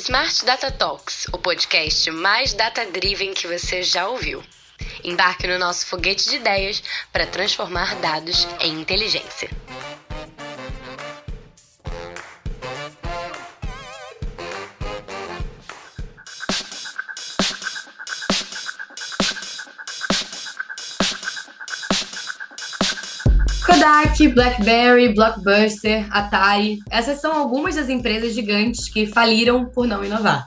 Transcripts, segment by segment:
Smart Data Talks, o podcast mais data-driven que você já ouviu. Embarque no nosso foguete de ideias para transformar dados em inteligência. Kodak, BlackBerry, Blockbuster, Atari, essas são algumas das empresas gigantes que faliram por não inovar.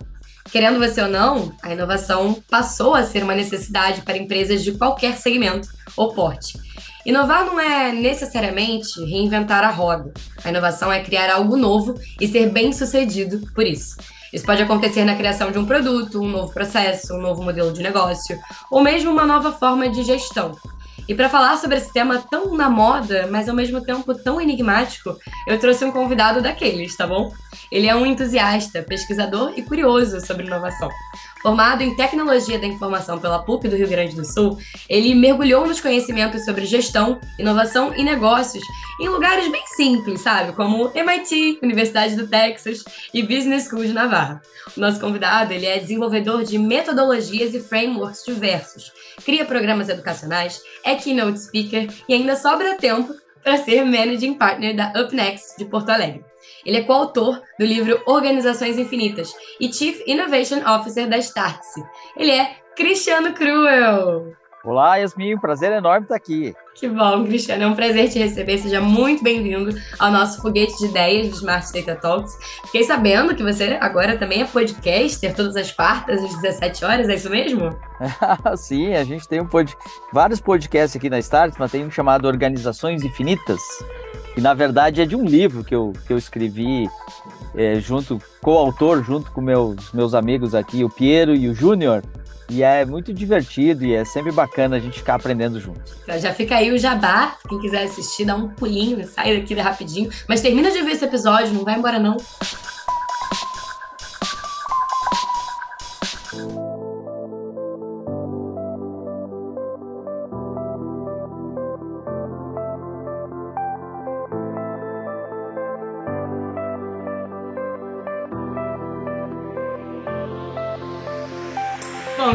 Querendo você ou não, a inovação passou a ser uma necessidade para empresas de qualquer segmento ou porte. Inovar não é necessariamente reinventar a roda. A inovação é criar algo novo e ser bem sucedido por isso. Isso pode acontecer na criação de um produto, um novo processo, um novo modelo de negócio, ou mesmo uma nova forma de gestão. E para falar sobre esse tema tão na moda, mas ao mesmo tempo tão enigmático, eu trouxe um convidado daqueles, tá bom? Ele é um entusiasta, pesquisador e curioso sobre inovação. Formado em Tecnologia da Informação pela PUC do Rio Grande do Sul, ele mergulhou nos conhecimentos sobre gestão, inovação e negócios em lugares bem simples, sabe? Como MIT, Universidade do Texas e Business School de Navarra. O nosso convidado, ele é desenvolvedor de metodologias e frameworks diversos, cria programas educacionais, é keynote speaker e ainda sobra tempo para ser Managing Partner da UpNext de Porto Alegre. Ele é coautor do livro Organizações Infinitas e Chief Innovation Officer da Startse. Ele é Cristiano Cruel. Olá, Yasmin, prazer enorme estar aqui. Que bom, Cristiano, é um prazer te receber. Seja muito bem-vindo ao nosso foguete de ideias do Smart Data Talks. Fiquei sabendo que você agora também é podcaster, todas as quartas, às 17 horas, é isso mesmo? Sim, a gente tem um pod... vários podcasts aqui na Start, mas tem um chamado Organizações Infinitas, que na verdade é de um livro que eu, que eu escrevi é, junto, co-autor, junto com meus, meus amigos aqui, o Piero e o Júnior. E é muito divertido e é sempre bacana a gente ficar aprendendo junto. Então já fica aí o jabá, quem quiser assistir, dá um pulinho, sai daqui rapidinho. Mas termina de ver esse episódio, não vai embora não.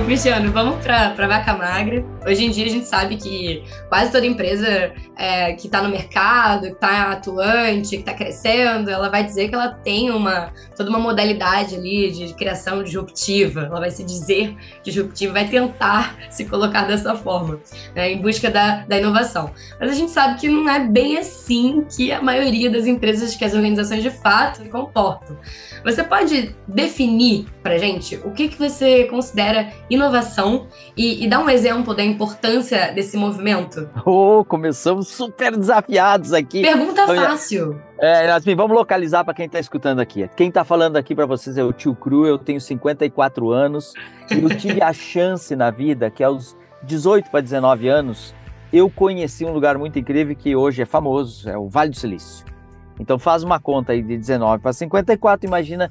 Cristiano, vamos para vaca magra. Hoje em dia a gente sabe que quase toda empresa é, que está no mercado, que está atuante, que está crescendo, ela vai dizer que ela tem uma toda uma modalidade ali de criação disruptiva. Ela vai se dizer disruptiva, vai tentar se colocar dessa forma, né, em busca da, da inovação. Mas a gente sabe que não é bem assim que a maioria das empresas, que as organizações de fato se comportam. Você pode definir para gente o que, que você considera inovação e, e dar um exemplo da importância desse movimento? Oh, começamos super desafiados aqui. Pergunta fácil. É, Yasmin, vamos localizar para quem está escutando aqui. Quem está falando aqui para vocês é o tio Cru, eu tenho 54 anos e eu tive a chance na vida que aos 18 para 19 anos eu conheci um lugar muito incrível que hoje é famoso, é o Vale do Silício. Então faz uma conta aí de 19 para 54, imagina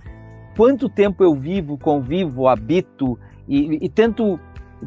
quanto tempo eu vivo, convivo, habito e, e tento,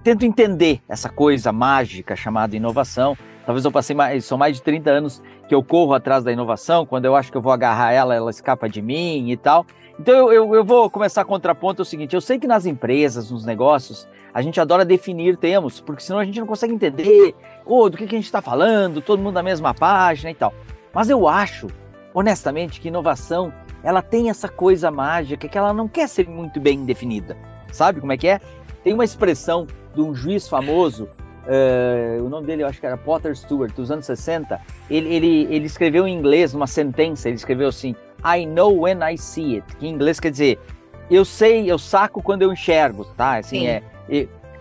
tento entender essa coisa mágica chamada inovação. Talvez eu passei mais, são mais de 30 anos que eu corro atrás da inovação, quando eu acho que eu vou agarrar ela, ela escapa de mim e tal. Então eu, eu, eu vou começar a contraponto é o seguinte, eu sei que nas empresas, nos negócios, a gente adora definir termos, porque senão a gente não consegue entender oh, do que, que a gente está falando, todo mundo na mesma página e tal. Mas eu acho honestamente, que inovação ela tem essa coisa mágica que ela não quer ser muito bem definida. Sabe como é que é? Tem uma expressão de um juiz famoso, uh, o nome dele eu acho que era Potter Stewart, dos anos 60. Ele, ele, ele escreveu em inglês uma sentença, ele escreveu assim: I know when I see it, que em inglês quer dizer eu sei, eu saco quando eu enxergo, tá? Assim, Sim. é.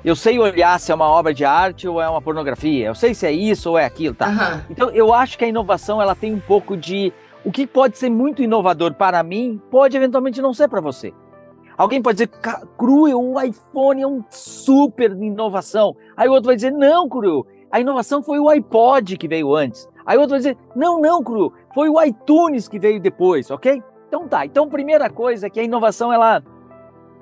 Eu sei olhar se é uma obra de arte ou é uma pornografia. Eu sei se é isso ou é aquilo, tá? Uhum. Então eu acho que a inovação ela tem um pouco de o que pode ser muito inovador para mim, pode eventualmente não ser para você. Alguém pode dizer, Cru, o iPhone é um super inovação. Aí o outro vai dizer, não, Cru, a inovação foi o iPod que veio antes. Aí o outro vai dizer, não, não, Cru, foi o iTunes que veio depois, ok? Então tá. Então, primeira coisa é que a inovação, ela,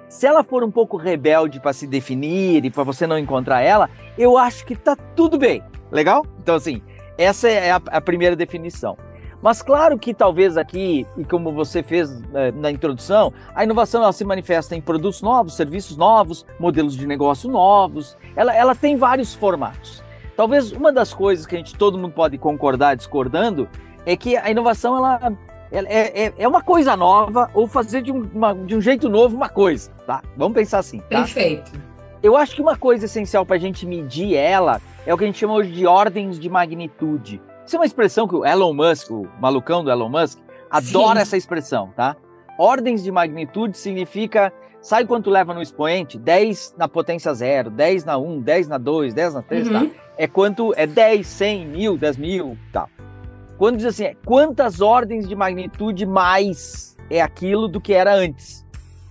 se ela for um pouco rebelde para se definir e para você não encontrar ela, eu acho que tá tudo bem. Legal? Então, assim, essa é a, a primeira definição. Mas claro que talvez aqui, e como você fez é, na introdução, a inovação ela se manifesta em produtos novos, serviços novos, modelos de negócio novos. Ela, ela tem vários formatos. Talvez uma das coisas que a gente todo mundo pode concordar discordando é que a inovação ela, é, é, é, uma coisa nova ou fazer de um, uma, de um jeito novo uma coisa, tá? Vamos pensar assim. Tá? Perfeito. Eu acho que uma coisa essencial para a gente medir ela é o que a gente chama hoje de ordens de magnitude. Isso é uma expressão que o Elon Musk, o malucão do Elon Musk, adora Sim. essa expressão, tá? Ordens de magnitude significa, sabe quanto leva no expoente? 10 na potência zero, 10 na 1, 10 na 2, 10 na 3, tá? uhum. tá? É quanto, é 10, 100, mil, 10 mil, tá? Quando diz assim, é quantas ordens de magnitude mais é aquilo do que era antes,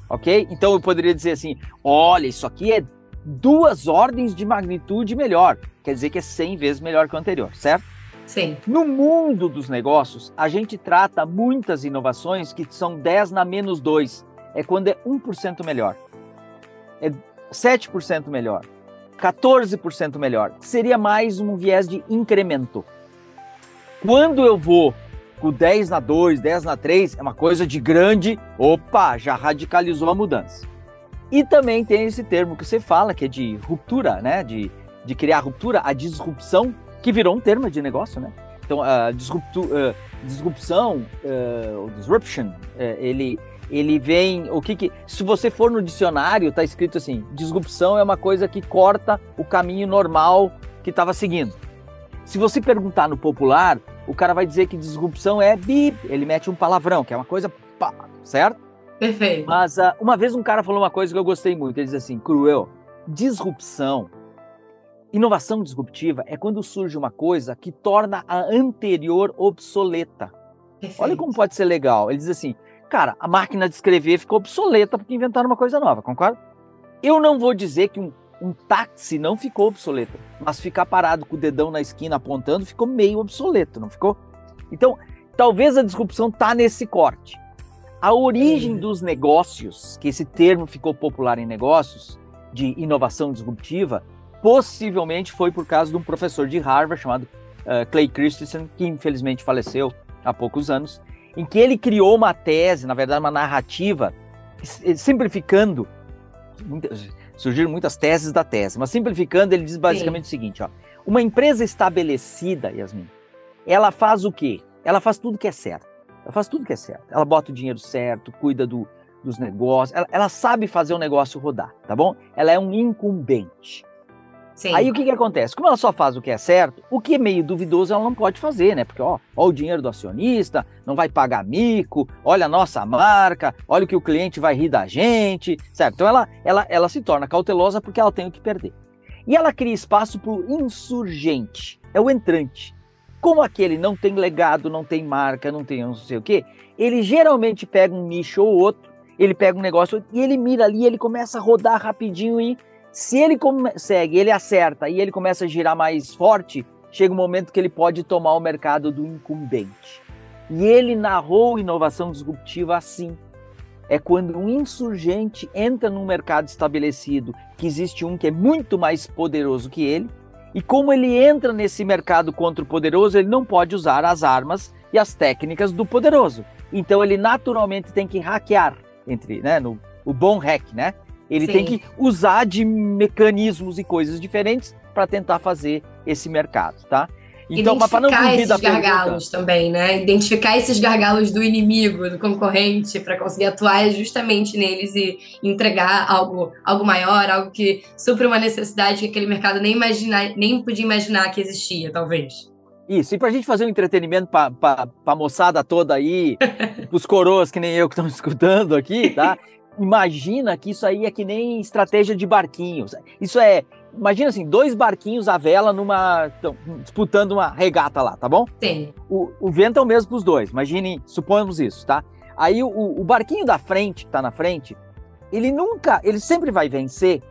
ok? Então eu poderia dizer assim, olha, isso aqui é duas ordens de magnitude melhor, quer dizer que é 100 vezes melhor que o anterior, certo? Sim. No mundo dos negócios, a gente trata muitas inovações que são 10 na menos 2. É quando é 1% melhor. É 7% melhor. 14% melhor. Seria mais um viés de incremento. Quando eu vou com 10 na 2, 10 na 3, é uma coisa de grande, opa, já radicalizou a mudança. E também tem esse termo que você fala, que é de ruptura, né? De, de criar ruptura, a disrupção que virou um termo de negócio, né? Então, a disruptu, uh, disrupção, uh, disruption, uh, ele, ele vem. O que, que Se você for no dicionário, está escrito assim: disrupção é uma coisa que corta o caminho normal que estava seguindo. Se você perguntar no popular, o cara vai dizer que disrupção é bip, ele mete um palavrão, que é uma coisa, pá, certo? Perfeito. Mas uh, uma vez um cara falou uma coisa que eu gostei muito. Ele diz assim: cruel, disrupção Inovação disruptiva é quando surge uma coisa que torna a anterior obsoleta. Perfeito. Olha como pode ser legal. Ele diz assim: cara, a máquina de escrever ficou obsoleta porque inventaram uma coisa nova, concorda? Eu não vou dizer que um, um táxi não ficou obsoleto, mas ficar parado com o dedão na esquina apontando ficou meio obsoleto, não ficou? Então, talvez a disrupção tá nesse corte. A origem uhum. dos negócios, que esse termo ficou popular em negócios, de inovação disruptiva, possivelmente foi por causa de um professor de Harvard chamado uh, Clay Christensen, que infelizmente faleceu há poucos anos, em que ele criou uma tese, na verdade uma narrativa, simplificando, muitas, surgiram muitas teses da tese, mas simplificando ele diz basicamente Sim. o seguinte, ó, uma empresa estabelecida, Yasmin, ela faz o quê? Ela faz tudo que é certo. Ela faz tudo que é certo. Ela bota o dinheiro certo, cuida do, dos negócios, ela, ela sabe fazer o negócio rodar, tá bom? Ela é um incumbente. Sim. Aí o que, que acontece? Como ela só faz o que é certo, o que é meio duvidoso ela não pode fazer, né? Porque, ó, ó o dinheiro do acionista, não vai pagar mico, olha a nossa marca, olha o que o cliente vai rir da gente, certo? Então ela, ela, ela se torna cautelosa porque ela tem o que perder. E ela cria espaço para o insurgente, é o entrante. Como aquele não tem legado, não tem marca, não tem não sei o quê, ele geralmente pega um nicho ou outro, ele pega um negócio e ele mira ali, ele começa a rodar rapidinho e se ele consegue, ele acerta e ele começa a girar mais forte, chega um momento que ele pode tomar o mercado do incumbente. E ele narrou inovação disruptiva assim. É quando um insurgente entra num mercado estabelecido, que existe um que é muito mais poderoso que ele, e como ele entra nesse mercado contra o poderoso, ele não pode usar as armas e as técnicas do poderoso. Então ele naturalmente tem que hackear, entre, né, no, o bom hack, né? Ele Sim. tem que usar de mecanismos e coisas diferentes para tentar fazer esse mercado, tá? Então, para não fugir esses gargalos pergunta, também, né? Identificar esses gargalos do inimigo, do concorrente, para conseguir atuar justamente neles e entregar algo, algo maior, algo que supra uma necessidade que aquele mercado nem imagina, nem podia imaginar que existia, talvez. Isso, e para a gente fazer um entretenimento para a moçada toda aí, os coroas que nem eu que estão escutando aqui, tá? Imagina que isso aí é que nem estratégia de barquinhos. Isso é, imagina assim, dois barquinhos à vela numa tão, disputando uma regata lá, tá bom? Sim. O, o vento é o mesmo para os dois. Imagine, suponhamos isso, tá? Aí o, o barquinho da frente, que tá na frente, ele nunca, ele sempre vai vencer,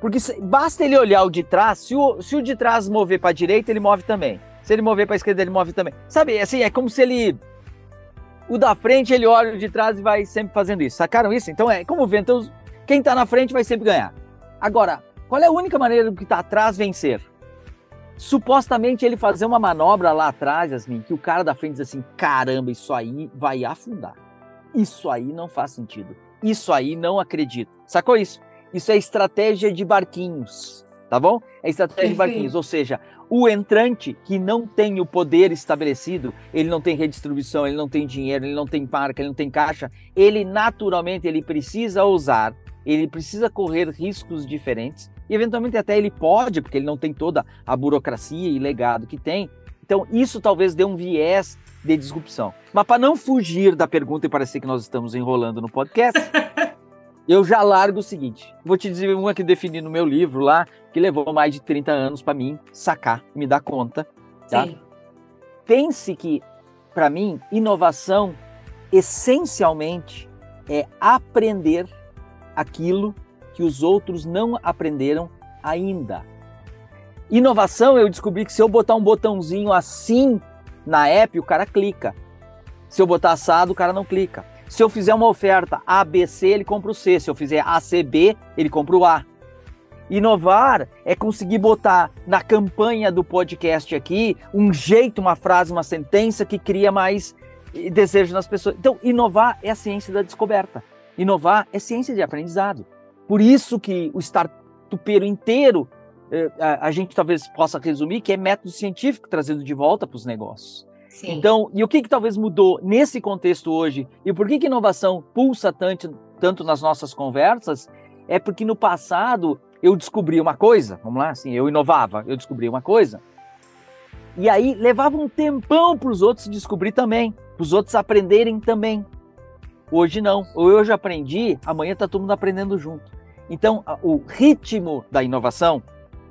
porque basta ele olhar o de trás, se o, se o de trás mover para a direita, ele move também. Se ele mover para a esquerda, ele move também. Sabe, assim, é como se ele o da frente ele olha o de trás e vai sempre fazendo isso. Sacaram isso? Então é como vê, então quem está na frente vai sempre ganhar. Agora, qual é a única maneira do que está atrás vencer? supostamente ele fazer uma manobra lá atrás, Yasmin, que o cara da frente diz assim: caramba, isso aí vai afundar. Isso aí não faz sentido. Isso aí não acredito. Sacou isso? Isso é estratégia de barquinhos, tá bom? É estratégia de barquinhos, ou seja, o entrante que não tem o poder estabelecido, ele não tem redistribuição, ele não tem dinheiro, ele não tem marca, ele não tem caixa, ele naturalmente ele precisa usar, ele precisa correr riscos diferentes e eventualmente até ele pode, porque ele não tem toda a burocracia e legado que tem. Então isso talvez dê um viés de disrupção. Mas para não fugir da pergunta e parecer que nós estamos enrolando no podcast, eu já largo o seguinte. Vou te dizer uma que defini no meu livro lá, que levou mais de 30 anos para mim sacar, me dar conta. Tá? Sim. Pense que, para mim, inovação essencialmente é aprender aquilo que os outros não aprenderam ainda. Inovação, eu descobri que se eu botar um botãozinho assim na app, o cara clica. Se eu botar assado, o cara não clica. Se eu fizer uma oferta ABC, ele compra o C. Se eu fizer ACB, ele compra o A. Inovar é conseguir botar na campanha do podcast aqui um jeito, uma frase, uma sentença que cria mais desejo nas pessoas. Então, inovar é a ciência da descoberta. Inovar é ciência de aprendizado. Por isso que o startupeiro inteiro, eh, a gente talvez possa resumir que é método científico trazido de volta para os negócios. Sim. Então, e o que, que talvez mudou nesse contexto hoje? E por que, que inovação pulsa tanto, tanto nas nossas conversas? É porque no passado eu descobri uma coisa, vamos lá, assim, eu inovava, eu descobri uma coisa, e aí levava um tempão para os outros descobrir também, para os outros aprenderem também. Hoje não. Hoje eu aprendi, amanhã está todo mundo aprendendo junto. Então, o ritmo da inovação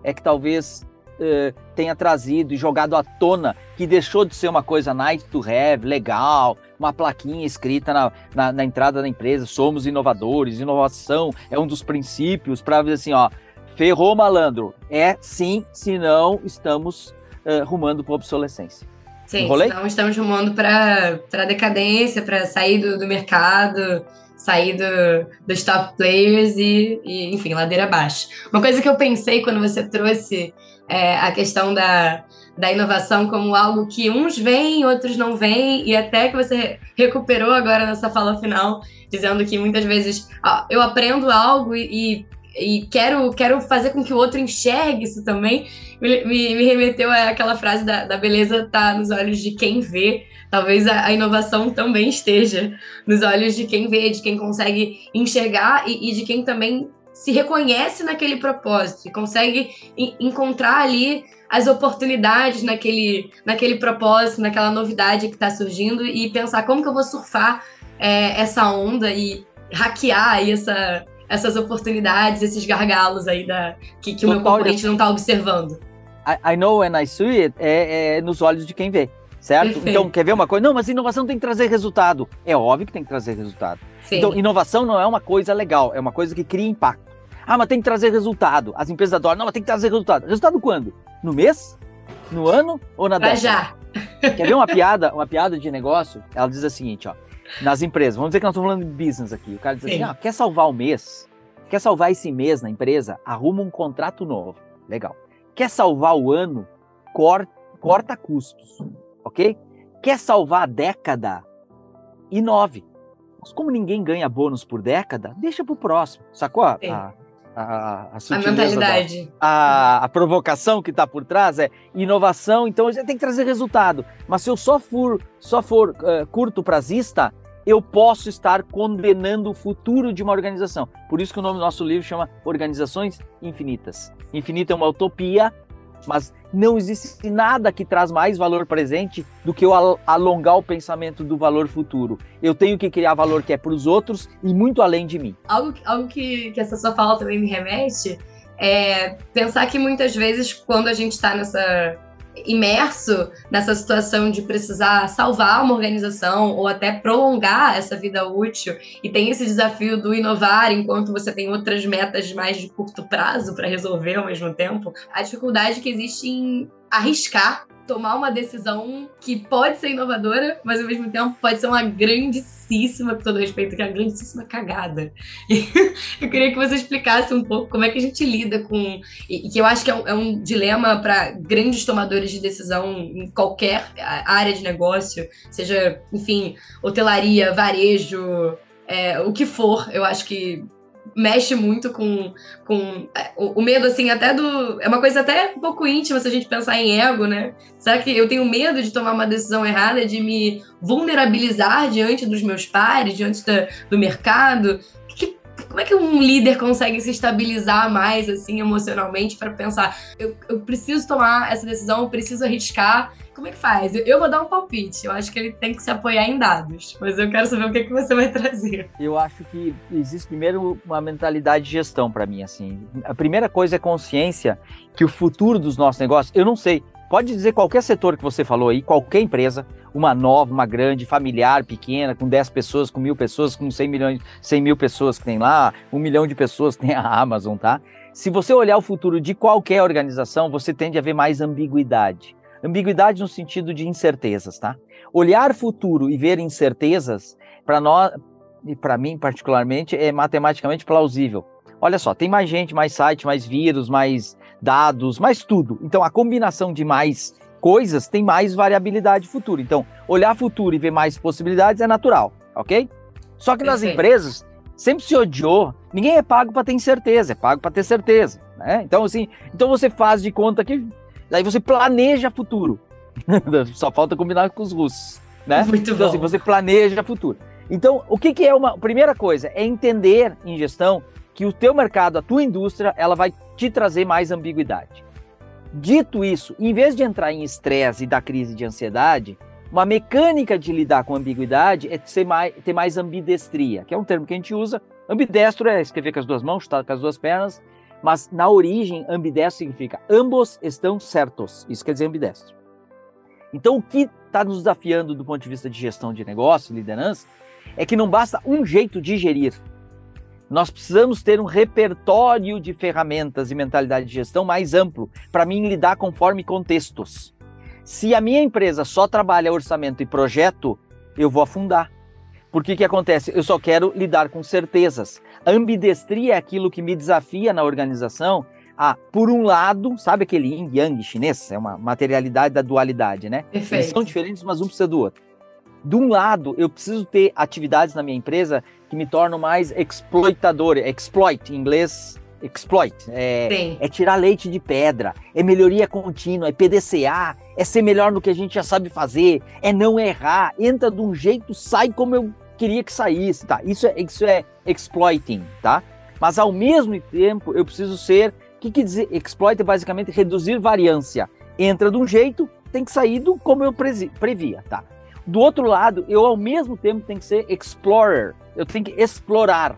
é que talvez eh, tenha trazido e jogado à tona que deixou de ser uma coisa nice to have, legal, uma plaquinha escrita na, na, na entrada da empresa, somos inovadores, inovação é um dos princípios para dizer assim, ó, ferrou malandro. É sim, senão estamos uh, rumando para obsolescência. Sim, Enrolei? senão estamos rumando para decadência, para sair do, do mercado, sair do, dos top players e, e, enfim, ladeira abaixo. Uma coisa que eu pensei quando você trouxe é, a questão da, da inovação como algo que uns veem, outros não veem, e até que você recuperou agora nessa fala final, dizendo que muitas vezes ó, eu aprendo algo e, e quero, quero fazer com que o outro enxergue isso também, me, me, me remeteu àquela frase da, da beleza tá nos olhos de quem vê. Talvez a, a, inovação também esteja nos olhos de quem vê, de quem consegue enxergar e, e de quem também se reconhece naquele propósito e consegue encontrar ali as oportunidades naquele, naquele propósito, naquela novidade que está surgindo e pensar como que eu vou surfar é, essa onda e hackear essa, essas oportunidades, esses gargalos aí da, que, que o meu concorrente não está observando. I, I, know when I see it é, é nos olhos de quem vê, certo? Perfeito. Então, quer ver uma coisa? Não, mas inovação tem que trazer resultado. É óbvio que tem que trazer resultado. Sim. Então, inovação não é uma coisa legal, é uma coisa que cria impacto. Ah, mas tem que trazer resultado. As empresas adoram. Não, mas tem que trazer resultado. Resultado quando? No mês? No ano ou na década? já. Quer ver uma piada, uma piada de negócio? Ela diz o seguinte, ó. Nas empresas, vamos dizer que nós estamos falando de business aqui. O cara diz assim, ah, quer salvar o mês? Quer salvar esse mês na empresa? Arruma um contrato novo. Legal. Quer salvar o ano? Corta, corta custos. Ok? Quer salvar a década? Inove. Mas como ninguém ganha bônus por década, deixa pro próximo. Sacou? A, a, a, a mentalidade. Da, a, a provocação que está por trás é inovação, então a gente tem que trazer resultado. Mas se eu só for, só for uh, curto prazista, eu posso estar condenando o futuro de uma organização. Por isso que o nome do nosso livro chama Organizações Infinitas. Infinita é uma utopia, mas não existe nada que traz mais valor presente do que eu alongar o pensamento do valor futuro. Eu tenho que criar valor que é para os outros e muito além de mim. Algo, algo que, que essa sua fala também me remete é pensar que muitas vezes, quando a gente está nessa imerso nessa situação de precisar salvar uma organização ou até prolongar essa vida útil e tem esse desafio do inovar enquanto você tem outras metas mais de curto prazo para resolver ao mesmo tempo, a dificuldade que existe em arriscar tomar uma decisão que pode ser inovadora, mas ao mesmo tempo pode ser uma grandíssima, com todo respeito, que é uma grandíssima cagada. Eu queria que você explicasse um pouco como é que a gente lida com. E que eu acho que é um, é um dilema para grandes tomadores de decisão em qualquer área de negócio, seja, enfim, hotelaria, varejo, é, o que for. Eu acho que mexe muito com, com é, o, o, medo, assim, até do. É uma coisa até um pouco íntima se a gente pensar em ego, né? Será que eu tenho medo de tomar uma decisão errada, de me vulnerabilizar diante dos meus pares, diante da, do mercado? Como é que um líder consegue se estabilizar mais, assim, emocionalmente, para pensar, eu, eu preciso tomar essa decisão, eu preciso arriscar como é que faz? Eu vou dar um palpite. Eu acho que ele tem que se apoiar em dados. Mas eu quero saber o que, que você vai trazer. Eu acho que existe primeiro uma mentalidade de gestão para mim. Assim, a primeira coisa é consciência que o futuro dos nossos negócios. Eu não sei. Pode dizer qualquer setor que você falou aí, qualquer empresa, uma nova, uma grande, familiar, pequena, com 10 pessoas, com mil pessoas, com 100 milhões, 100 mil pessoas que tem lá, um milhão de pessoas que tem a Amazon, tá? Se você olhar o futuro de qualquer organização, você tende a ver mais ambiguidade. Ambiguidade no sentido de incertezas, tá? Olhar futuro e ver incertezas, para nós, e para mim particularmente, é matematicamente plausível. Olha só, tem mais gente, mais site, mais vírus, mais dados, mais tudo. Então, a combinação de mais coisas tem mais variabilidade futuro. Então, olhar futuro e ver mais possibilidades é natural, ok? Só que nas empresas sempre se odiou. Ninguém é pago para ter incerteza, é pago para ter certeza. Né? Então, assim, então você faz de conta que Daí você planeja futuro. Só falta combinar com os russos, né? Muito então, assim, bom. Assim, você planeja futuro. Então, o que, que é uma primeira coisa é entender em gestão que o teu mercado, a tua indústria, ela vai te trazer mais ambiguidade. Dito isso, em vez de entrar em estresse e dar crise de ansiedade, uma mecânica de lidar com ambiguidade é ter mais, ter mais ambidestria, que é um termo que a gente usa. Ambidestro é escrever com as duas mãos, chutar com as duas pernas, mas na origem, ambidestro significa ambos estão certos. Isso quer dizer ambidestro. Então, o que está nos desafiando do ponto de vista de gestão de negócio, liderança, é que não basta um jeito de gerir. Nós precisamos ter um repertório de ferramentas e mentalidade de gestão mais amplo para mim lidar conforme contextos. Se a minha empresa só trabalha orçamento e projeto, eu vou afundar. Porque que acontece? Eu só quero lidar com certezas. A ambidestria é aquilo que me desafia na organização a, por um lado, sabe aquele yin yang chinês? É uma materialidade da dualidade, né? Perfeito. Eles são diferentes, mas um precisa do outro. De um lado, eu preciso ter atividades na minha empresa que me tornam mais exploitador, exploit, em inglês, exploit. É, é, tirar leite de pedra, é melhoria contínua, é PDCA, é ser melhor no que a gente já sabe fazer, é não errar, entra de um jeito, sai como eu queria que saísse, tá? Isso é, isso é exploiting, tá? Mas ao mesmo tempo eu preciso ser, o que, que dizer? Exploit é basicamente reduzir variância. Entra de um jeito, tem que sair do como eu previa, tá? Do outro lado, eu ao mesmo tempo tenho que ser explorer. Eu tenho que explorar.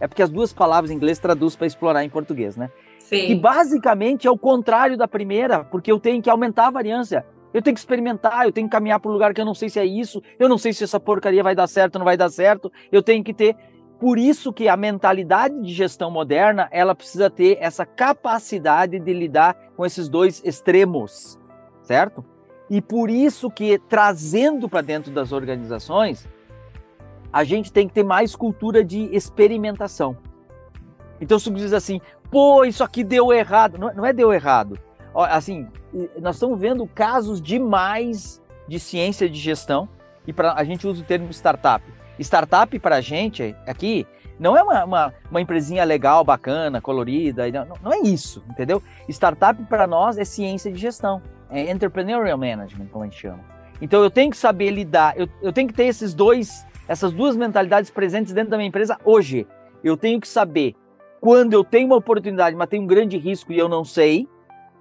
É porque as duas palavras em inglês traduz para explorar em português, né? Sim. E basicamente é o contrário da primeira, porque eu tenho que aumentar a variância. Eu tenho que experimentar, eu tenho que caminhar para um lugar que eu não sei se é isso, eu não sei se essa porcaria vai dar certo ou não vai dar certo. Eu tenho que ter. Por isso que a mentalidade de gestão moderna, ela precisa ter essa capacidade de lidar com esses dois extremos, certo? E por isso que trazendo para dentro das organizações, a gente tem que ter mais cultura de experimentação. Então, se diz assim, pô, isso aqui deu errado. Não, é deu errado assim, nós estamos vendo casos demais de ciência de gestão e para a gente usa o termo startup. Startup para a gente aqui não é uma, uma, uma, empresinha legal, bacana, colorida, não, não é isso, entendeu? Startup para nós é ciência de gestão, é entrepreneurial management, como a gente chama. Então eu tenho que saber lidar, eu, eu tenho que ter esses dois, essas duas mentalidades presentes dentro da minha empresa hoje. Eu tenho que saber quando eu tenho uma oportunidade, mas tem um grande risco e eu não sei,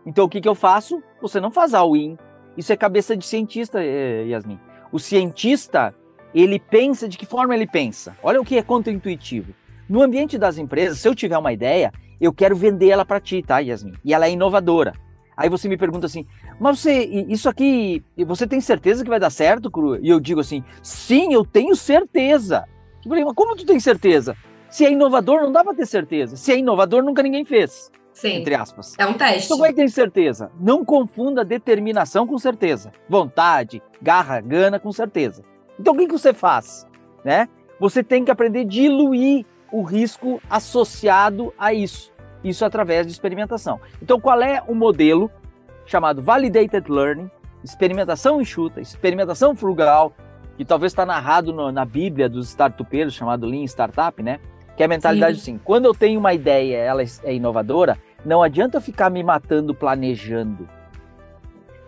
então o que, que eu faço? Você não faz all-in. Isso é cabeça de cientista, eh, Yasmin. O cientista, ele pensa de que forma ele pensa. Olha o que é contra-intuitivo. No ambiente das empresas, se eu tiver uma ideia, eu quero vender ela para ti, tá, Yasmin? E ela é inovadora. Aí você me pergunta assim, mas você, isso aqui, você tem certeza que vai dar certo, Cru? E eu digo assim, sim, eu tenho certeza. Eu falei, mas como tu tem certeza? Se é inovador, não dá para ter certeza. Se é inovador, nunca ninguém fez. Sim. Entre aspas. É um teste. Então, como é que tem certeza? Não confunda determinação com certeza. Vontade, garra, gana com certeza. Então, o que, que você faz? Né? Você tem que aprender a diluir o risco associado a isso. Isso através de experimentação. Então, qual é o modelo chamado Validated Learning, experimentação enxuta, experimentação frugal, que talvez está narrado no, na Bíblia dos startupeiros, chamado Lean Startup, né? Que é a mentalidade Sim. assim, quando eu tenho uma ideia, ela é inovadora, não adianta eu ficar me matando planejando.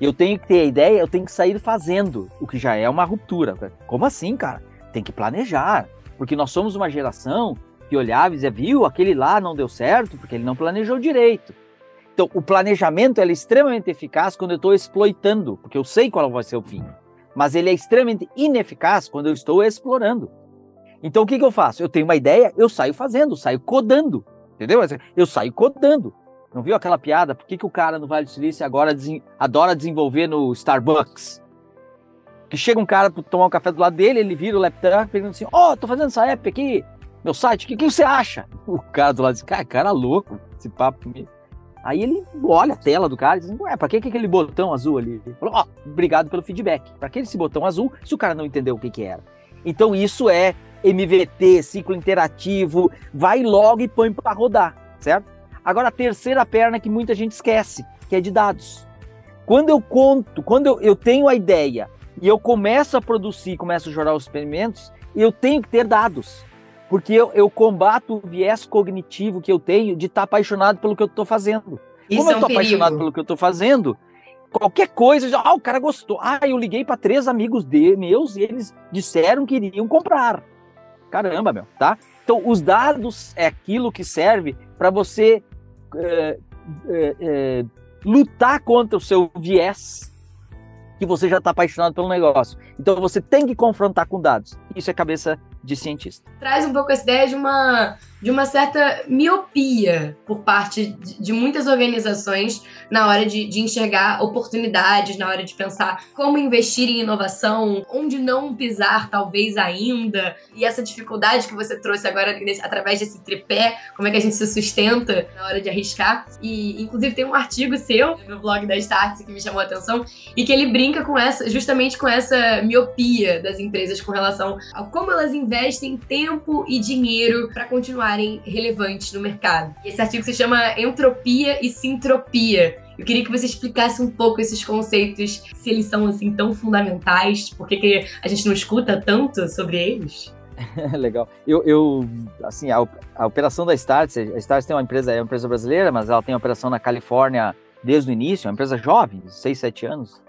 Eu tenho que ter a ideia, eu tenho que sair fazendo, o que já é uma ruptura. Como assim, cara? Tem que planejar, porque nós somos uma geração que olhava e dizia, viu, aquele lá não deu certo porque ele não planejou direito. Então, o planejamento é extremamente eficaz quando eu estou exploitando, porque eu sei qual vai ser o fim. Mas ele é extremamente ineficaz quando eu estou explorando. Então, o que, que eu faço? Eu tenho uma ideia, eu saio fazendo, saio codando. Entendeu? Eu saio codando. Não viu aquela piada? Por que, que o cara no Vale do Silício agora adora desenvolver no Starbucks? Que chega um cara para tomar um café do lado dele, ele vira o laptop pergunta assim: Ó, oh, tô fazendo essa app aqui, meu site, o que, que você acha? O cara do lado diz: Cara, cara louco, esse papo comigo. Aí ele olha a tela do cara e diz: Ué, pra que, que aquele botão azul ali? Ele falou: Ó, oh, obrigado pelo feedback. Pra que esse botão azul se o cara não entendeu o que, que era? Então isso é MVT, ciclo interativo, vai logo e põe para rodar, certo? Agora a terceira perna que muita gente esquece, que é de dados. Quando eu conto, quando eu, eu tenho a ideia e eu começo a produzir, começo a jogar os experimentos, eu tenho que ter dados. Porque eu, eu combato o viés cognitivo que eu tenho de estar tá apaixonado pelo que eu estou fazendo. Isso Como é eu estou um apaixonado pelo que eu estou fazendo, qualquer coisa, ah, o cara gostou. Ah, eu liguei para três amigos de meus e eles disseram que iriam comprar. Caramba, meu, tá? Então, os dados é aquilo que serve para você é, é, é, lutar contra o seu viés que você já está apaixonado pelo negócio. Então, você tem que confrontar com dados. Isso é cabeça de cientista. Traz um pouco essa ideia de uma, de uma certa miopia por parte de, de muitas organizações na hora de, de, enxergar oportunidades, na hora de pensar como investir em inovação, onde não pisar, talvez ainda. E essa dificuldade que você trouxe agora nesse, através desse tripé, como é que a gente se sustenta na hora de arriscar. E, inclusive, tem um artigo seu no blog da Starts que me chamou a atenção e que ele brinca com essa, justamente com essa miopia das empresas com relação a como elas investem investem tempo e dinheiro para continuarem relevantes no mercado. Esse artigo se chama Entropia e Sintropia. Eu queria que você explicasse um pouco esses conceitos, se eles são assim tão fundamentais, por que a gente não escuta tanto sobre eles? Legal. Eu, eu assim, a, a, operação da Starts, a Starts tem uma empresa, é uma empresa brasileira, mas ela tem operação na Califórnia desde o início, é uma empresa jovem, 6, 7 anos.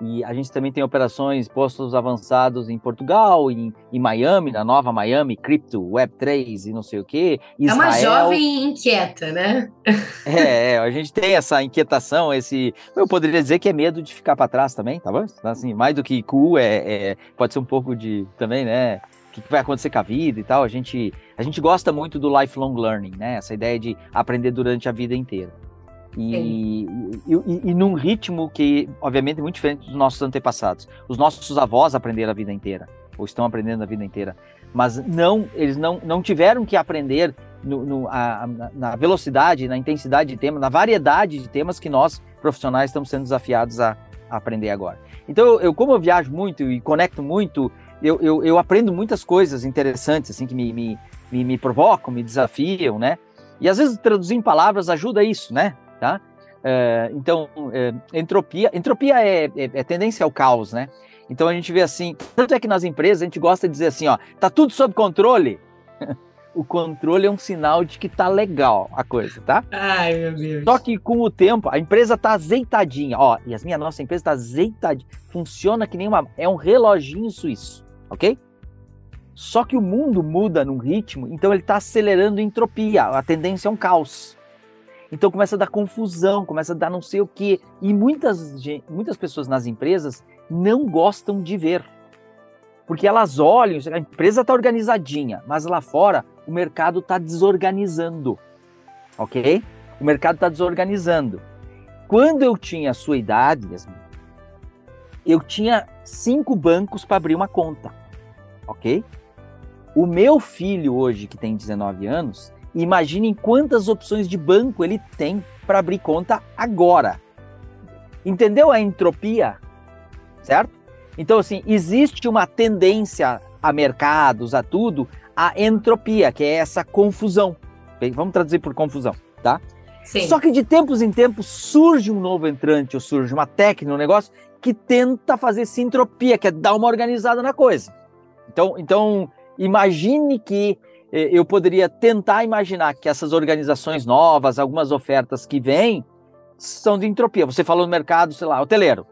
E a gente também tem operações, postos avançados em Portugal, em, em Miami, na nova Miami, Crypto, Web3 e não sei o quê. Israel. É uma jovem inquieta, né? é, é, a gente tem essa inquietação, esse. Eu poderia dizer que é medo de ficar para trás também, tá bom? Assim, mais do que cool, é, é, pode ser um pouco de também, né? O que vai acontecer com a vida e tal. A gente, a gente gosta muito do lifelong learning, né? Essa ideia de aprender durante a vida inteira. E, e, e, e, num ritmo que, obviamente, é muito diferente dos nossos antepassados. Os nossos avós aprenderam a vida inteira, ou estão aprendendo a vida inteira, mas não, eles não, não tiveram que aprender no, no, a, na velocidade, na intensidade de temas, na variedade de temas que nós, profissionais, estamos sendo desafiados a, a aprender agora. Então, eu, eu, como eu viajo muito e conecto muito, eu, eu, eu aprendo muitas coisas interessantes, assim, que me, me, me, me provocam, me desafiam, né? E às vezes traduzir em palavras ajuda isso, né? Tá? É, então, é, entropia, entropia é, é, é, tendência ao caos, né? Então a gente vê assim, tanto é que nas empresas a gente gosta de dizer assim, ó, tá tudo sob controle. o controle é um sinal de que tá legal a coisa, tá? Ai, meu Deus. Só que com o tempo, a empresa tá azeitadinha, ó, e as minha nossa empresa tá azeitadinha, funciona que nem uma, é um reloginho suíço, ok? Só que o mundo muda num ritmo, então ele está acelerando entropia, a tendência é um caos. Então começa a dar confusão, começa a dar não sei o quê. E muitas, muitas pessoas nas empresas não gostam de ver. Porque elas olham, a empresa está organizadinha, mas lá fora o mercado está desorganizando. Ok? O mercado está desorganizando. Quando eu tinha a sua idade, eu tinha cinco bancos para abrir uma conta. Ok? O meu filho hoje, que tem 19 anos, Imaginem quantas opções de banco ele tem para abrir conta agora. Entendeu a entropia? Certo? Então, assim, existe uma tendência a mercados, a tudo, a entropia, que é essa confusão. Bem, vamos traduzir por confusão, tá? Sim. Só que de tempos em tempos surge um novo entrante, ou surge uma técnica, um negócio que tenta fazer essa entropia, que é dar uma organizada na coisa. Então, então imagine que eu poderia tentar imaginar que essas organizações novas, algumas ofertas que vêm, são de entropia. Você falou no mercado, sei lá, hoteleiro.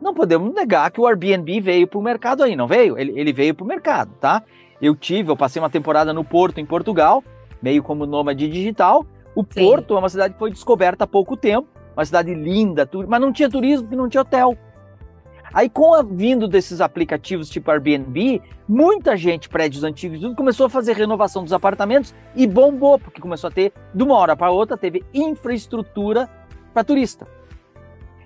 Não podemos negar que o Airbnb veio para o mercado aí, não veio? Ele, ele veio para o mercado, tá? Eu tive, eu passei uma temporada no Porto, em Portugal, meio como nômade digital. O Sim. Porto é uma cidade que foi descoberta há pouco tempo, uma cidade linda, mas não tinha turismo não tinha hotel. Aí, com a vindo desses aplicativos tipo Airbnb, muita gente, prédios antigos, tudo começou a fazer renovação dos apartamentos e bombou, porque começou a ter, de uma hora para outra, teve infraestrutura para turista.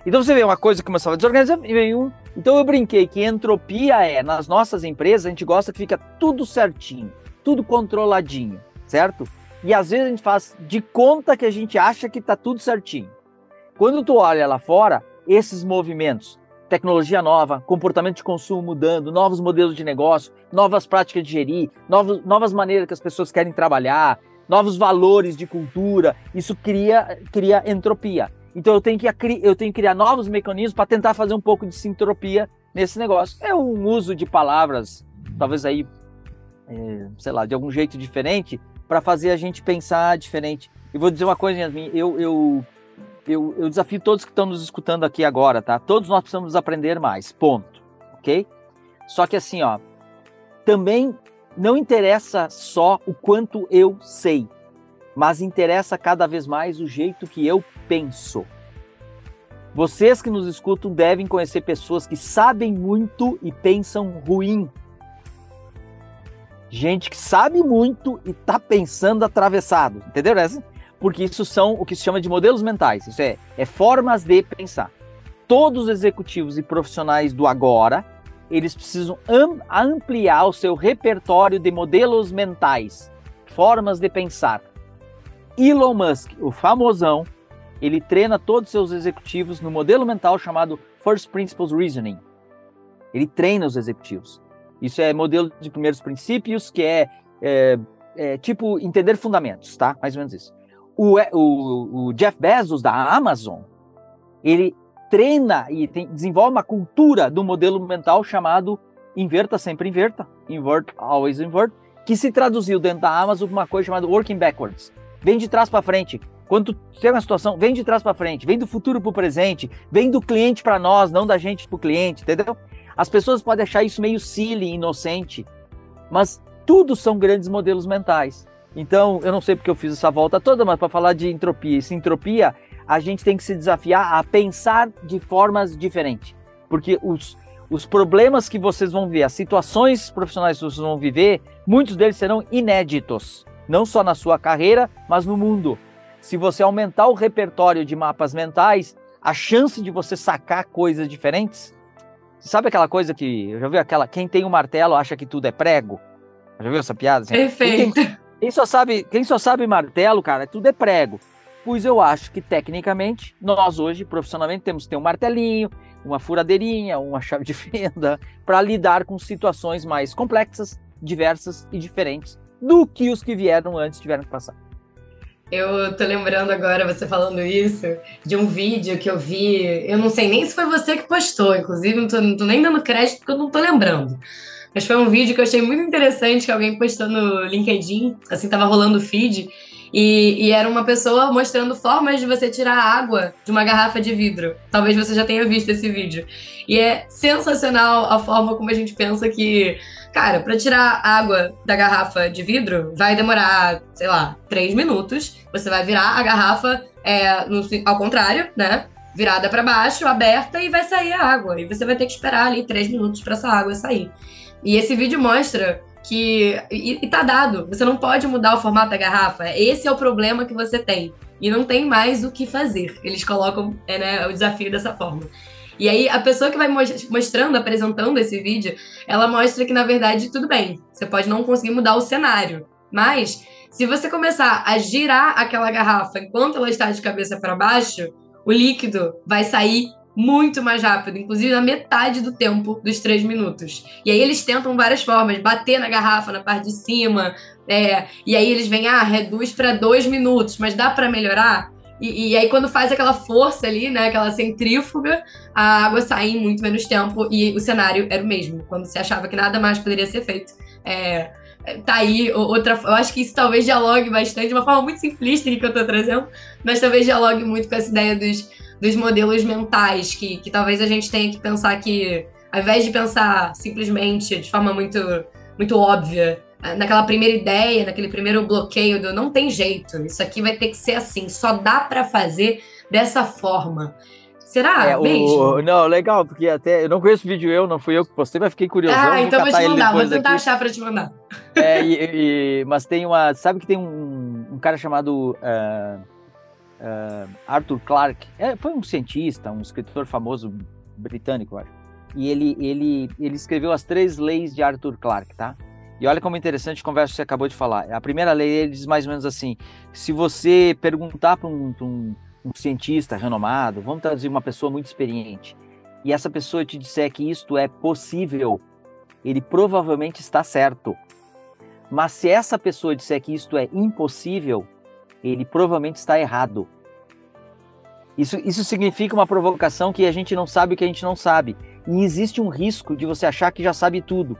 Então você vê uma coisa que começava a desorganizar e veio um. Então eu brinquei que entropia é, nas nossas empresas, a gente gosta que fica tudo certinho, tudo controladinho, certo? E às vezes a gente faz de conta que a gente acha que está tudo certinho. Quando tu olha lá fora, esses movimentos, tecnologia nova, comportamento de consumo mudando, novos modelos de negócio, novas práticas de gerir, novos, novas maneiras que as pessoas querem trabalhar, novos valores de cultura, isso cria, cria entropia. Então eu tenho que, eu tenho que criar novos mecanismos para tentar fazer um pouco de sintropia nesse negócio. É um uso de palavras, talvez aí, é, sei lá, de algum jeito diferente, para fazer a gente pensar diferente. E vou dizer uma coisa, Yasmin, eu, eu eu, eu desafio todos que estão nos escutando aqui agora, tá? Todos nós precisamos aprender mais, ponto, ok? Só que assim, ó, também não interessa só o quanto eu sei, mas interessa cada vez mais o jeito que eu penso. Vocês que nos escutam devem conhecer pessoas que sabem muito e pensam ruim. Gente que sabe muito e está pensando atravessado. Entendeu? Essa? Porque isso são o que se chama de modelos mentais. Isso é, é formas de pensar. Todos os executivos e profissionais do agora, eles precisam ampliar o seu repertório de modelos mentais, formas de pensar. Elon Musk, o famosão, ele treina todos os seus executivos no modelo mental chamado First Principles Reasoning. Ele treina os executivos. Isso é modelo de primeiros princípios, que é, é, é tipo entender fundamentos, tá? Mais ou menos isso. O, o, o Jeff Bezos da Amazon, ele treina e tem, desenvolve uma cultura do modelo mental chamado inverta sempre inverta, invert always invert, que se traduziu dentro da Amazon uma coisa chamada working backwards. Vem de trás para frente. Quando tem uma situação, vem de trás para frente, vem do futuro para o presente, vem do cliente para nós, não da gente para o cliente, entendeu? As pessoas podem achar isso meio silly, inocente, mas tudo são grandes modelos mentais. Então, eu não sei porque eu fiz essa volta toda, mas para falar de entropia e entropia, a gente tem que se desafiar a pensar de formas diferentes. Porque os, os problemas que vocês vão ver, as situações profissionais que vocês vão viver, muitos deles serão inéditos. Não só na sua carreira, mas no mundo. Se você aumentar o repertório de mapas mentais, a chance de você sacar coisas diferentes. Sabe aquela coisa que. Eu já vi aquela. Quem tem o um martelo acha que tudo é prego? Já viu essa piada? Perfeito. Quem, quem só sabe, quem só sabe martelo, cara, tudo é prego. Pois eu acho que tecnicamente nós hoje profissionalmente temos que ter um martelinho, uma furadeirinha, uma chave de fenda para lidar com situações mais complexas, diversas e diferentes do que os que vieram antes tiveram que passar. Eu tô lembrando agora, você falando isso, de um vídeo que eu vi. Eu não sei nem se foi você que postou, inclusive, não tô, não tô nem dando crédito porque eu não tô lembrando. Mas foi um vídeo que eu achei muito interessante que alguém postou no LinkedIn, assim, tava rolando o feed. E, e, era uma pessoa mostrando formas de você tirar água de uma garrafa de vidro. Talvez você já tenha visto esse vídeo. E é sensacional a forma como a gente pensa que, cara, para tirar água da garrafa de vidro vai demorar, sei lá, três minutos. Você vai virar a garrafa é, no, ao contrário, né? Virada para baixo, aberta e vai sair a água. E você vai ter que esperar ali três minutos para essa água sair. E esse vídeo mostra que. E, e tá dado. Você não pode mudar o formato da garrafa. Esse é o problema que você tem. E não tem mais o que fazer. Eles colocam é, né, o desafio dessa forma. E aí, a pessoa que vai mostrando, apresentando esse vídeo, ela mostra que, na verdade, tudo bem. Você pode não conseguir mudar o cenário. Mas Se você começar a girar aquela garrafa enquanto ela está de cabeça para baixo, o líquido vai sair muito mais rápido, inclusive na metade do tempo dos três minutos. E aí eles tentam várias formas, bater na garrafa na parte de cima, é, e aí eles vêm, ah, reduz para dois minutos, mas dá para melhorar? E, e, aí, quando faz aquela força ali, né, aquela centrífuga, a água sai em muito menos tempo e o cenário era o mesmo, quando se achava que nada mais poderia ser feito. É, tá aí outra. Eu acho que isso talvez dialogue bastante, de uma forma muito simplista que eu tô trazendo, mas talvez dialogue muito com essa ideia dos, dos modelos mentais, que, que talvez a gente tenha que pensar que, ao invés de pensar simplesmente de forma muito, muito óbvia, ah, naquela primeira ideia, naquele primeiro bloqueio do não tem jeito, isso aqui vai ter que ser assim, só dá para fazer dessa forma. Será? É, o, não, legal, porque até eu não conheço o vídeo eu, não fui eu que postei, mas fiquei curioso. Ah, então vou te mandar, vou tentar aqui. achar para te mandar. É, e, e, mas tem uma, sabe que tem um, um cara chamado uh, uh, Arthur Clarke, é, foi um cientista, um escritor famoso britânico, acho. E ele, ele, ele escreveu as três leis de Arthur Clarke, tá? E olha como é interessante a conversa que você acabou de falar. A primeira lei ele diz mais ou menos assim: se você perguntar para um, um, um, cientista renomado, vamos traduzir uma pessoa muito experiente, e essa pessoa te disser que isto é possível, ele provavelmente está certo. Mas se essa pessoa disser que isto é impossível, ele provavelmente está errado. Isso, isso significa uma provocação que a gente não sabe o que a gente não sabe. E existe um risco de você achar que já sabe tudo.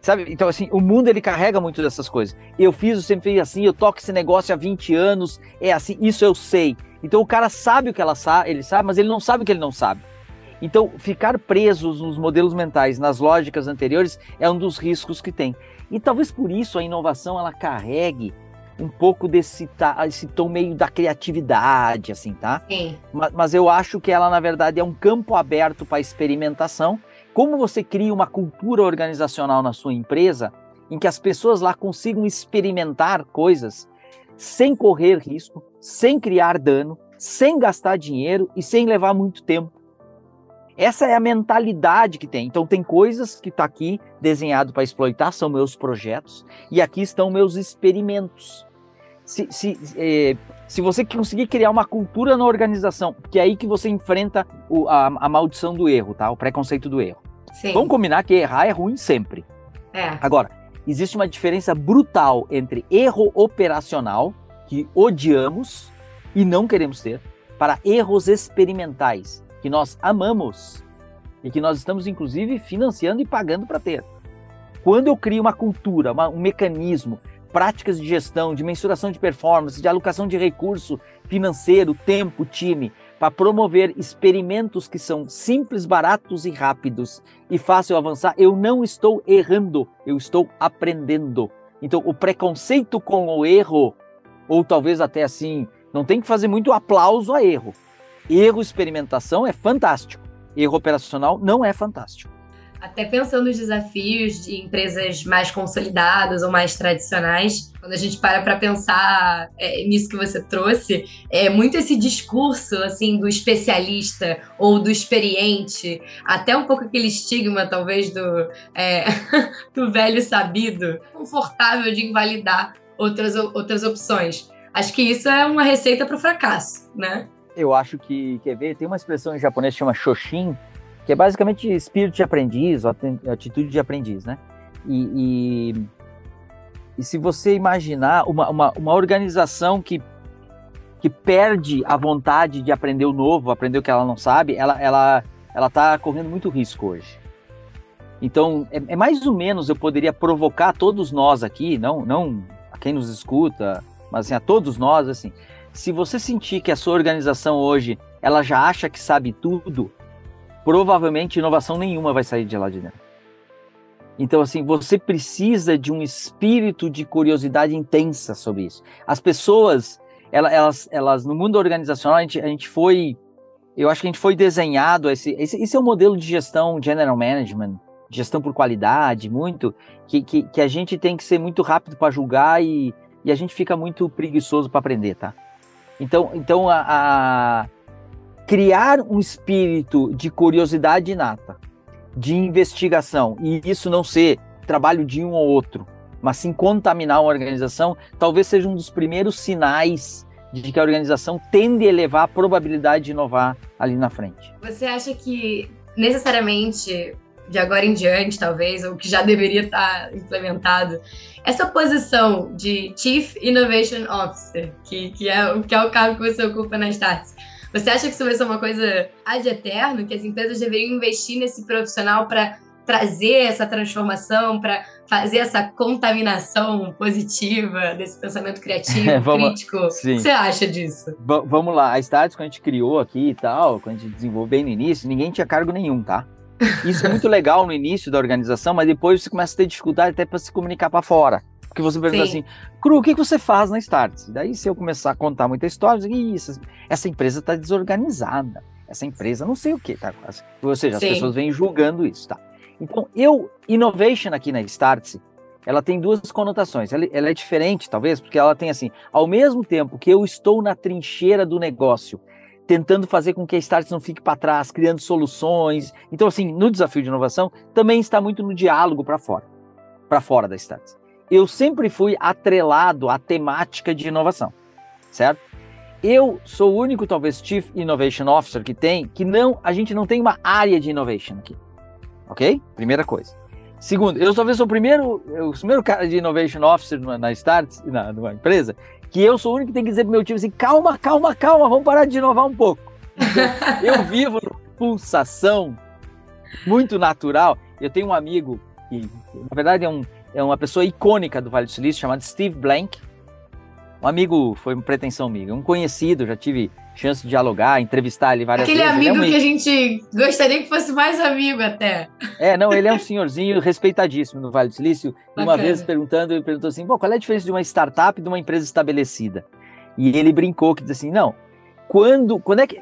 Sabe? Então, assim, o mundo ele carrega muito dessas coisas. Eu fiz, eu sempre fiz assim, eu toco esse negócio há 20 anos, é assim, isso eu sei. Então o cara sabe o que ela sabe, ele sabe, mas ele não sabe o que ele não sabe. Então, ficar presos nos modelos mentais, nas lógicas anteriores, é um dos riscos que tem. E talvez por isso a inovação ela carregue um pouco desse esse tom meio da criatividade, assim, tá? Sim. Mas, mas eu acho que ela, na verdade, é um campo aberto para experimentação como você cria uma cultura organizacional na sua empresa em que as pessoas lá consigam experimentar coisas sem correr risco, sem criar dano, sem gastar dinheiro e sem levar muito tempo. Essa é a mentalidade que tem. Então tem coisas que está aqui desenhado para exploitar, são meus projetos, e aqui estão meus experimentos. Se, se, eh, se você conseguir criar uma cultura na organização, que é aí que você enfrenta o, a, a maldição do erro, tá? O preconceito do erro. Sim. Vamos combinar que errar é ruim sempre. É. Agora, existe uma diferença brutal entre erro operacional, que odiamos e não queremos ter, para erros experimentais, que nós amamos e que nós estamos, inclusive, financiando e pagando para ter. Quando eu crio uma cultura, uma, um mecanismo, práticas de gestão, de mensuração de performance, de alocação de recurso financeiro, tempo, time, para promover experimentos que são simples, baratos e rápidos e fácil avançar, eu não estou errando, eu estou aprendendo. Então, o preconceito com o erro, ou talvez até assim, não tem que fazer muito aplauso a erro. Erro experimentação é fantástico. Erro operacional não é fantástico até pensando nos desafios de empresas mais consolidadas ou mais tradicionais, quando a gente para para pensar é, nisso que você trouxe, é muito esse discurso assim do especialista ou do experiente, até um pouco aquele estigma talvez do, é, do velho sabido, confortável de invalidar outras, outras opções. Acho que isso é uma receita para o fracasso, né? Eu acho que, quer ver, tem uma expressão em japonês que chama Shoshin, que é basicamente espírito de aprendiz, atitude de aprendiz, né? E, e, e se você imaginar uma, uma, uma, organização que, que perde a vontade de aprender o novo, aprender o que ela não sabe, ela ela ela está correndo muito risco hoje. Então, é, é, mais ou menos eu poderia provocar todos nós aqui, não não a quem nos escuta, mas assim, a todos nós, assim, se você sentir que a sua organização hoje ela já acha que sabe tudo, provavelmente inovação nenhuma vai sair de lá de dentro. Então, assim, você precisa de um espírito de curiosidade intensa sobre isso. As pessoas, elas, elas no mundo organizacional, a gente, a gente foi, eu acho que a gente foi desenhado, esse, esse, esse é o um modelo de gestão general management, gestão por qualidade, muito, que, que, que a gente tem que ser muito rápido para julgar e, e a gente fica muito preguiçoso para aprender, tá? Então, então a, a criar um espírito de curiosidade inata, de investigação, e isso não ser trabalho de um ou outro, mas sim contaminar uma organização, talvez seja um dos primeiros sinais de que a organização tende a elevar a probabilidade de inovar ali na frente. Você acha que necessariamente de agora em diante, talvez, ou que já deveria estar implementado, essa posição de Chief Innovation Officer, que, que, é, que é o cargo que você ocupa na Starts, você acha que isso vai ser uma coisa ad eterno, que as empresas deveriam investir nesse profissional para trazer essa transformação, para fazer essa contaminação positiva desse pensamento criativo, é, vamos, crítico. Sim. O que você acha disso? V vamos lá, a Starts, quando a gente criou aqui e tal, quando a gente desenvolveu bem no início, ninguém tinha cargo nenhum, tá? Isso é muito legal no início da organização, mas depois você começa a ter dificuldade até para se comunicar para fora. Porque você pergunta Sim. assim, Cru, o que, você faz na Starts? Daí, se eu começar a contar muita história, eu digo, isso, essa empresa está desorganizada. Essa empresa não sei o que, tá? Ou seja, as Sim. pessoas vêm julgando isso, tá? Então, eu, innovation aqui na Startse, ela tem duas conotações. Ela, ela, é diferente, talvez, porque ela tem assim, ao mesmo tempo que eu estou na trincheira do negócio, tentando fazer com que a Startse não fique para trás, criando soluções. Então, assim, no desafio de inovação, também está muito no diálogo para fora, para fora da Startse. Eu sempre fui atrelado à temática de inovação, certo? Eu sou o único, talvez, Chief Innovation Officer que tem, que não, a gente não tem uma área de innovation aqui. Ok? Primeira coisa. Segundo, eu talvez sou o primeiro, o primeiro cara de Innovation Officer na Start, na, numa empresa, que eu sou o único que tem que dizer pro meu time assim, calma, calma, calma, vamos parar de inovar um pouco. Eu vivo pulsação muito natural. Eu tenho um amigo que, na verdade, é, um, é uma pessoa icônica do Vale do Silício, chamado Steve Blank. Um amigo, foi uma pretensão minha, um conhecido, já tive chance de dialogar, entrevistar ele várias Aquele vezes. Aquele amigo é um... que a gente gostaria que fosse mais amigo até. É, não, ele é um senhorzinho respeitadíssimo no Vale do Silício. Bacana. Uma vez perguntando, ele perguntou assim: Bom, qual é a diferença de uma startup e de uma empresa estabelecida? E ele brincou que disse assim: não, quando, quando é que.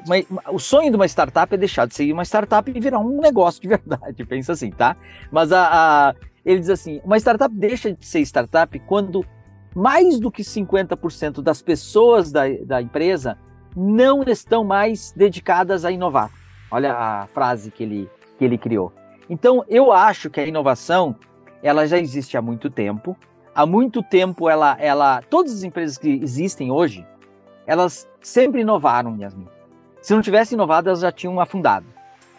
o sonho de uma startup é deixar de ser uma startup e virar um negócio de verdade. Pensa assim, tá? Mas a, a ele diz assim: uma startup deixa de ser startup quando mais do que 50% das pessoas da, da empresa não estão mais dedicadas a inovar. Olha a frase que ele, que ele criou. Então, eu acho que a inovação, ela já existe há muito tempo. Há muito tempo, ela, ela, todas as empresas que existem hoje, elas sempre inovaram, Yasmin. Se não tivessem inovado, elas já tinham afundado.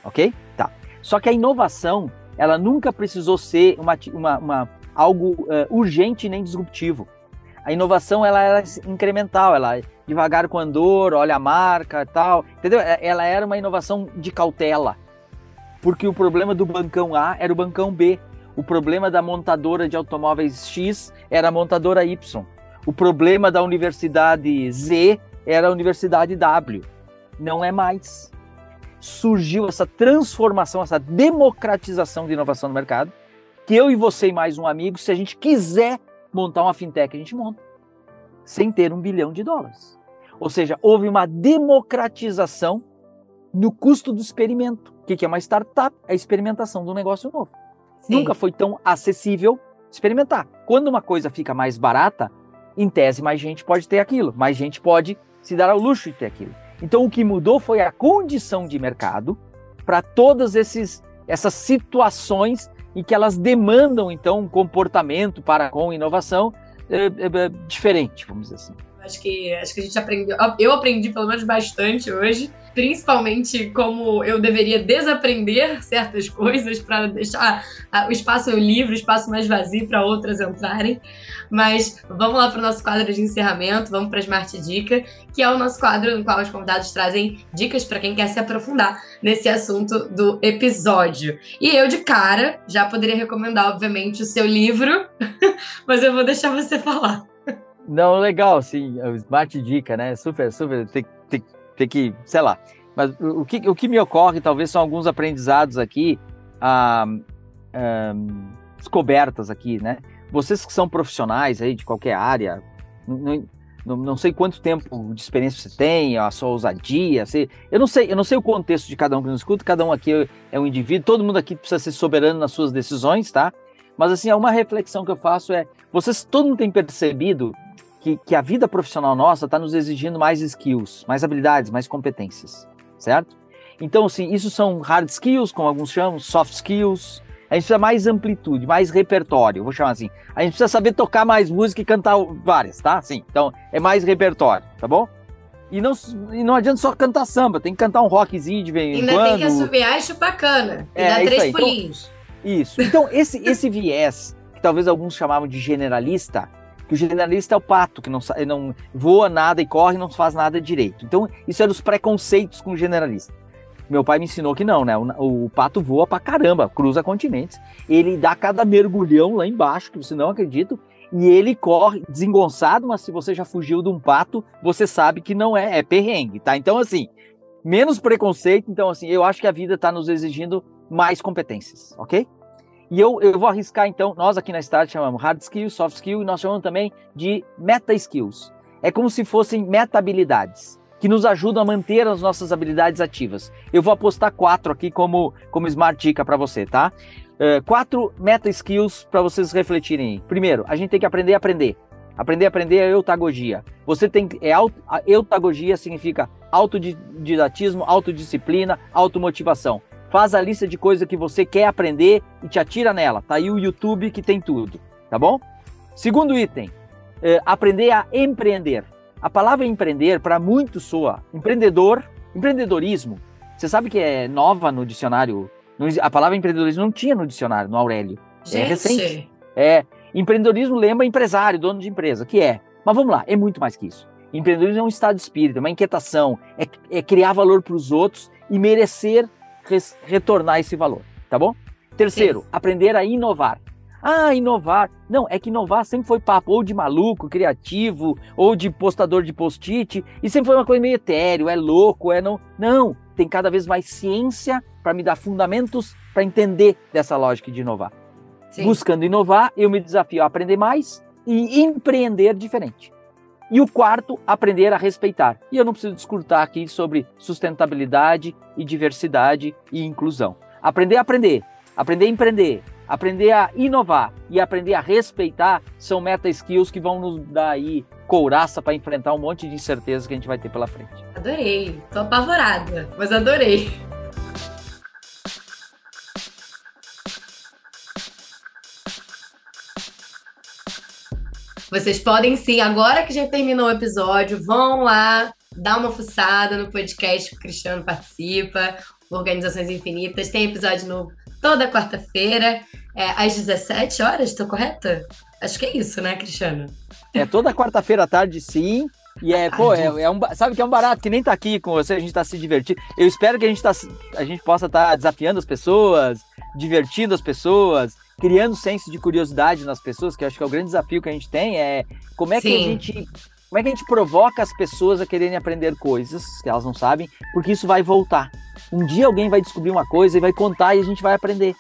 Ok? Tá. Só que a inovação, ela nunca precisou ser uma, uma, uma algo uh, urgente nem disruptivo. A inovação, ela era incremental, ela devagar com andor, olha a marca e tal, entendeu? É, ela era uma inovação de cautela, porque o problema do bancão A era o bancão B, o problema da montadora de automóveis X era a montadora Y, o problema da universidade Z era a universidade W. Não é mais. Surgiu essa transformação, essa democratização de inovação no mercado, que eu e você e mais um amigo, se a gente quiser montar uma fintech, a gente monta, sem ter um bilhão de dólares. Ou seja, houve uma democratização no custo do experimento. O que é uma startup? É a experimentação de um negócio novo. Sim. Nunca foi tão acessível experimentar. Quando uma coisa fica mais barata, em tese, mais gente pode ter aquilo, mais gente pode se dar ao luxo de ter aquilo. Então, o que mudou foi a condição de mercado para todas esses, essas situações em que elas demandam, então, um comportamento para com inovação é, é diferente, vamos dizer assim. Acho que, acho que a gente aprendeu. Eu aprendi pelo menos bastante hoje, principalmente como eu deveria desaprender certas coisas para deixar o espaço livre, o espaço mais vazio para outras entrarem. Mas vamos lá para o nosso quadro de encerramento, vamos para a Smart Dica, que é o nosso quadro no qual os convidados trazem dicas para quem quer se aprofundar nesse assunto do episódio. E eu, de cara, já poderia recomendar, obviamente, o seu livro, mas eu vou deixar você falar. Não, legal, sim. É smart dica, né? Super, super. Tem, tem, tem que, sei lá. Mas o que, o que me ocorre, talvez, são alguns aprendizados aqui, ah, ah, descobertas aqui, né? Vocês que são profissionais aí de qualquer área, não, não, não, sei quanto tempo de experiência você tem, a sua ousadia, você, eu não sei, eu não sei o contexto de cada um que nos escuta, cada um aqui é um indivíduo, todo mundo aqui precisa ser soberano nas suas decisões, tá? Mas assim, uma reflexão que eu faço é, vocês todo mundo tem percebido que, que a vida profissional nossa está nos exigindo mais skills, mais habilidades, mais competências, certo? Então, assim, isso são hard skills, como alguns chamam, soft skills, A gente precisa mais amplitude, mais repertório, vou chamar assim. A gente precisa saber tocar mais música e cantar várias, tá? Sim. Então, é mais repertório, tá bom? E não, e não adianta só cantar samba, tem que cantar um rockzinho de vez em Ainda quando. tem que assobiar e chupar cana. E É, dar isso três. Então- pulinhos. Isso. Então, esse, esse viés, que talvez alguns chamavam de generalista, que o generalista é o pato, que não, não voa nada e corre não faz nada direito. Então, isso eram os preconceitos com o generalista. Meu pai me ensinou que não, né? O, o pato voa pra caramba, cruza continentes. Ele dá cada mergulhão lá embaixo, que você não acredita, e ele corre desengonçado, mas se você já fugiu de um pato, você sabe que não é, é perrengue, tá? Então, assim, menos preconceito. Então, assim, eu acho que a vida está nos exigindo mais competências, ok? E eu, eu vou arriscar, então, nós aqui na Start chamamos hard skills, soft skill, e nós chamamos também de meta skills. É como se fossem meta habilidades, que nos ajudam a manter as nossas habilidades ativas. Eu vou apostar quatro aqui como, como smart dica para você, tá? Eh, quatro meta skills para vocês refletirem. Primeiro, a gente tem que aprender a aprender. Aprender a aprender é eutagogia. Você tem. É, aut- a eutagogia significa autodidatismo, autodisciplina, automotivação. Faz a lista de coisas que você quer aprender e te atira nela. Tá aí o YouTube que tem tudo, tá bom? Segundo item, eh, aprender a empreender. A palavra empreender para muitos soa empreendedor, empreendedorismo. Você sabe que é nova no dicionário. A palavra empreendedorismo não tinha no dicionário, no Aurélio. Gente, recente. É, empreendedorismo lembra empresário, dono de empresa, que é. Mas vamos lá, é muito mais que isso. Empreendedorismo é um estado de espírito, é uma inquietação, é, é criar valor para os outros e merecer res- retornar esse valor, tá bom? Terceiro, Sim. aprender a inovar. Ah, inovar. Não, é que inovar sempre foi papo ou de maluco, criativo, ou de postador de post-it, e sempre foi uma coisa meio etéreo, é louco, é não. Não, tem cada vez mais ciência para me dar fundamentos para entender dessa lógica de inovar. sim. Buscando inovar, eu me desafio a aprender mais e empreender diferente. E o quarto, aprender a respeitar. E eu não preciso discutir aqui sobre sustentabilidade e diversidade e inclusão. Aprender a aprender, aprender a empreender, aprender a inovar e aprender a respeitar são meta skills que vão nos dar aí couraça para enfrentar um monte de incertezas que a gente vai ter pela frente. Adorei. Tô apavorada, mas adorei. Vocês podem sim, agora que já terminou o episódio, vão lá dar uma fuçada no podcast que o Cristiano participa, Organizações Infinitas. Tem episódio novo toda quarta-feira, é, às 17 horas, tô correta? Acho que é isso, né, Cristiano? É toda quarta-feira à tarde, sim. E é, pô, é, é um, sabe que é um barato que nem tá aqui com você, a gente tá se divertindo. Eu espero que a gente, tá, a gente possa estar desafiando as pessoas, divertindo as pessoas, criando senso de curiosidade nas pessoas, que eu acho que é o grande desafio que a gente tem, é como é que a Sim. gente. Como é que a gente provoca as pessoas a quererem aprender coisas que elas não sabem, porque isso vai voltar. Um dia alguém vai descobrir uma coisa e vai contar e a gente vai aprender.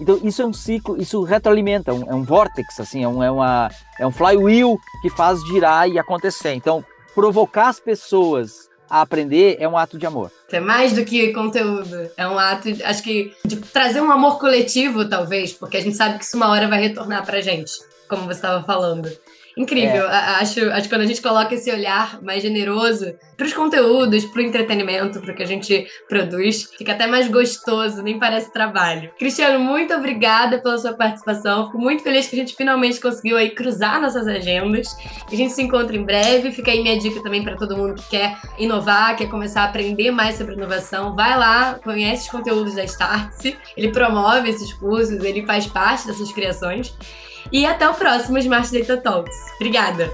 Então, isso é um ciclo, isso retroalimenta, é um, é um vortex, assim, é um, é, uma, é um flywheel que faz girar e acontecer. Então, provocar as pessoas a aprender é um ato de amor. É mais do que conteúdo. É um ato, acho que, de trazer um amor coletivo, talvez, porque a gente sabe que isso uma hora vai retornar pra gente, como você estava falando. Incrível. A- Acho, acho que quando a gente coloca esse olhar mais generoso pros conteúdos, pro entretenimento, pro que a gente produz, fica até mais gostoso, nem parece trabalho. Cristiano, muito obrigada pela sua participação. Fico muito feliz que a gente finalmente conseguiu aí cruzar nossas agendas. A gente se encontra em breve. Fica aí minha dica também para todo mundo que quer inovar, quer começar a aprender mais sobre inovação. Vai lá, conhece os conteúdos da Startse. Ele promove esses cursos, ele faz parte dessas criações. E até o próximo Smart Data Talks. Obrigada!